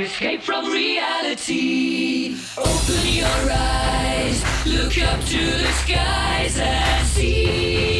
escape from reality. Open your eyes, look up to the skies and see.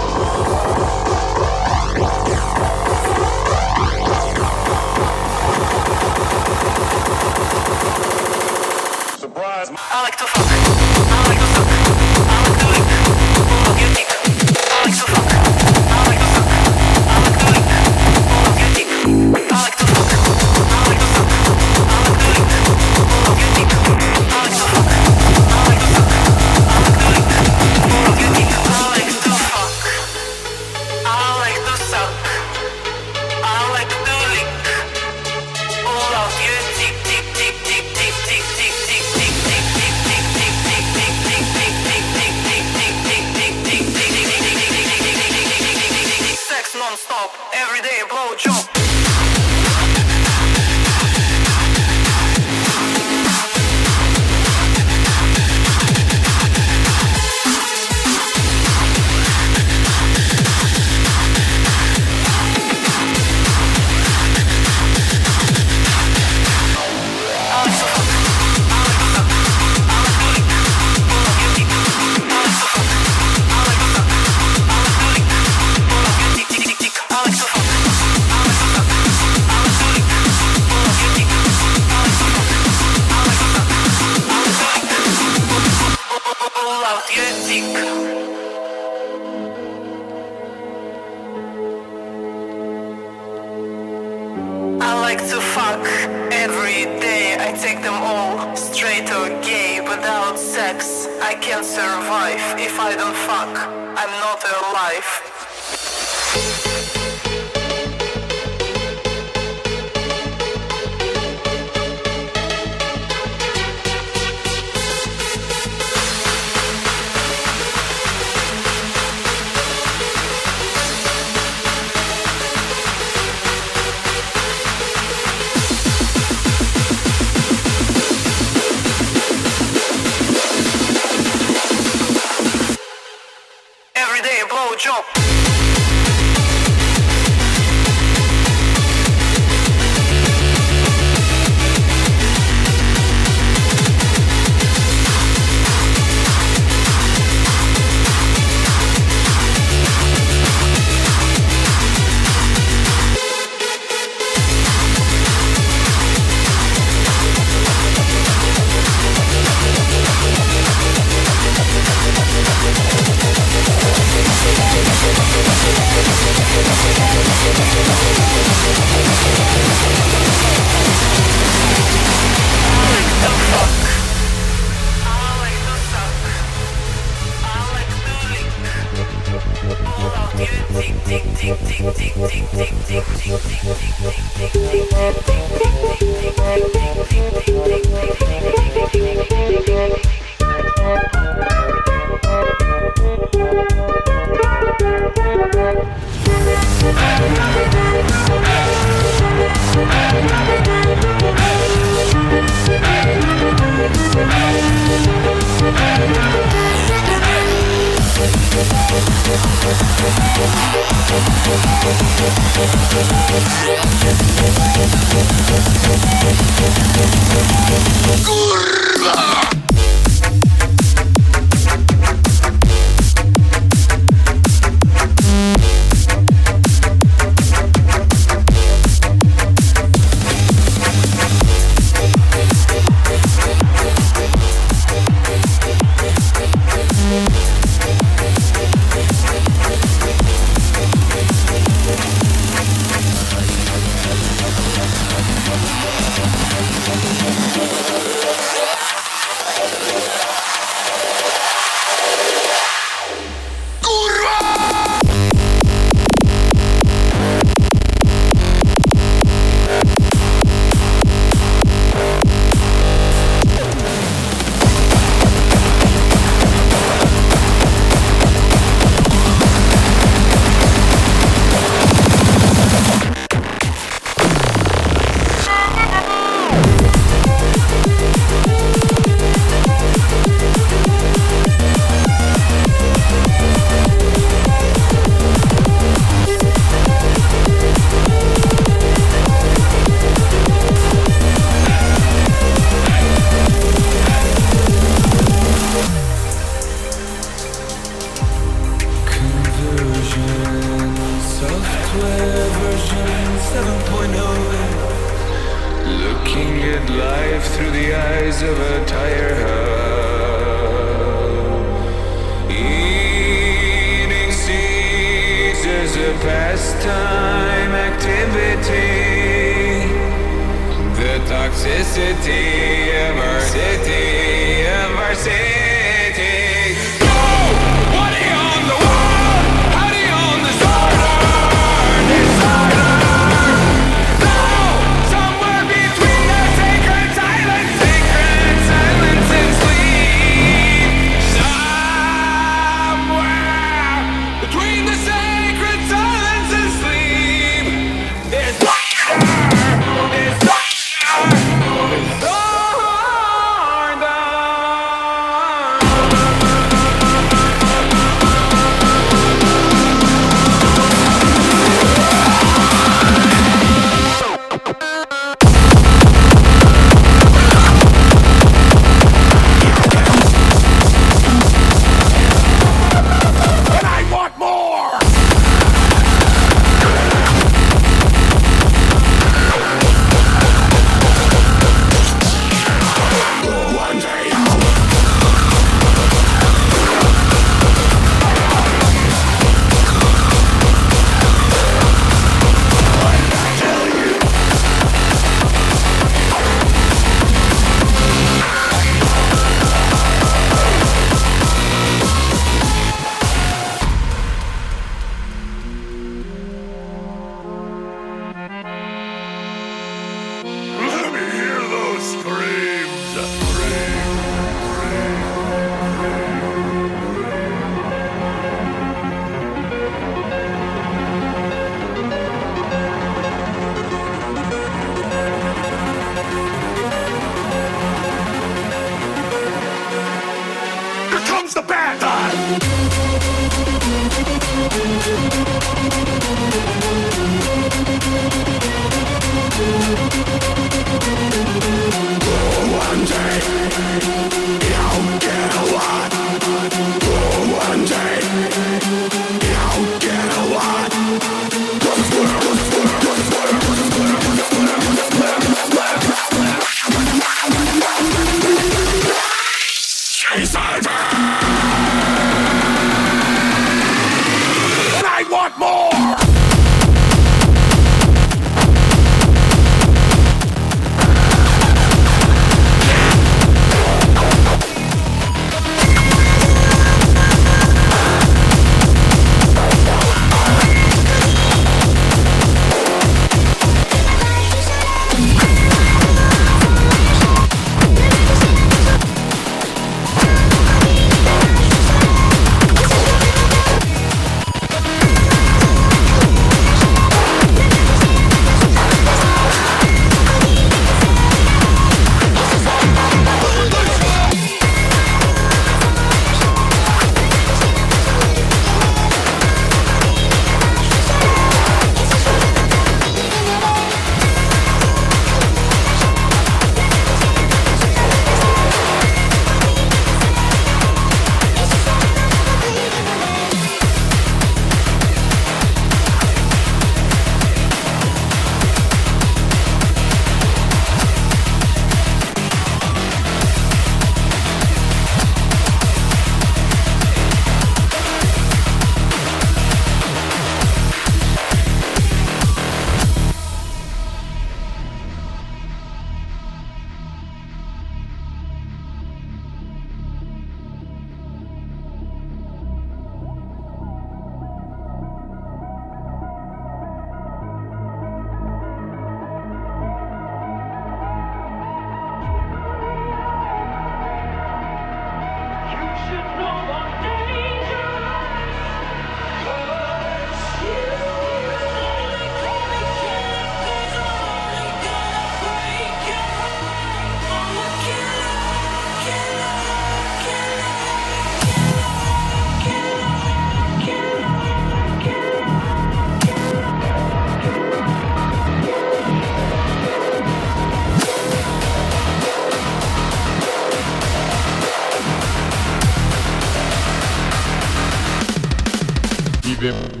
Suivez-moi.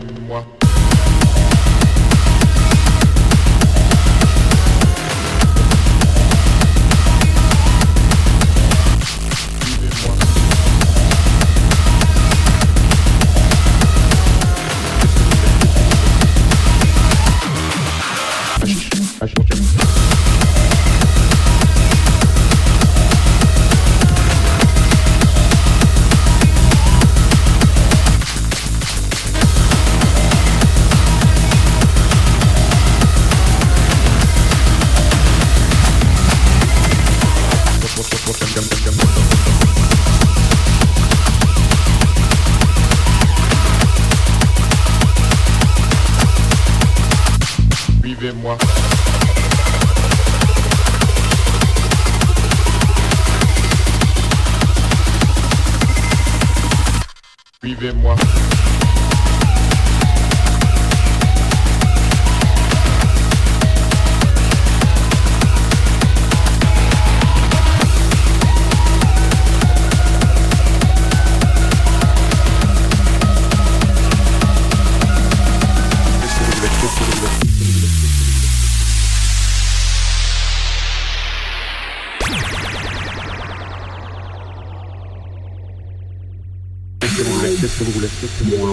Suivez-moi. Que vous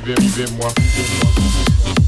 voulez Qu'est-ce que vous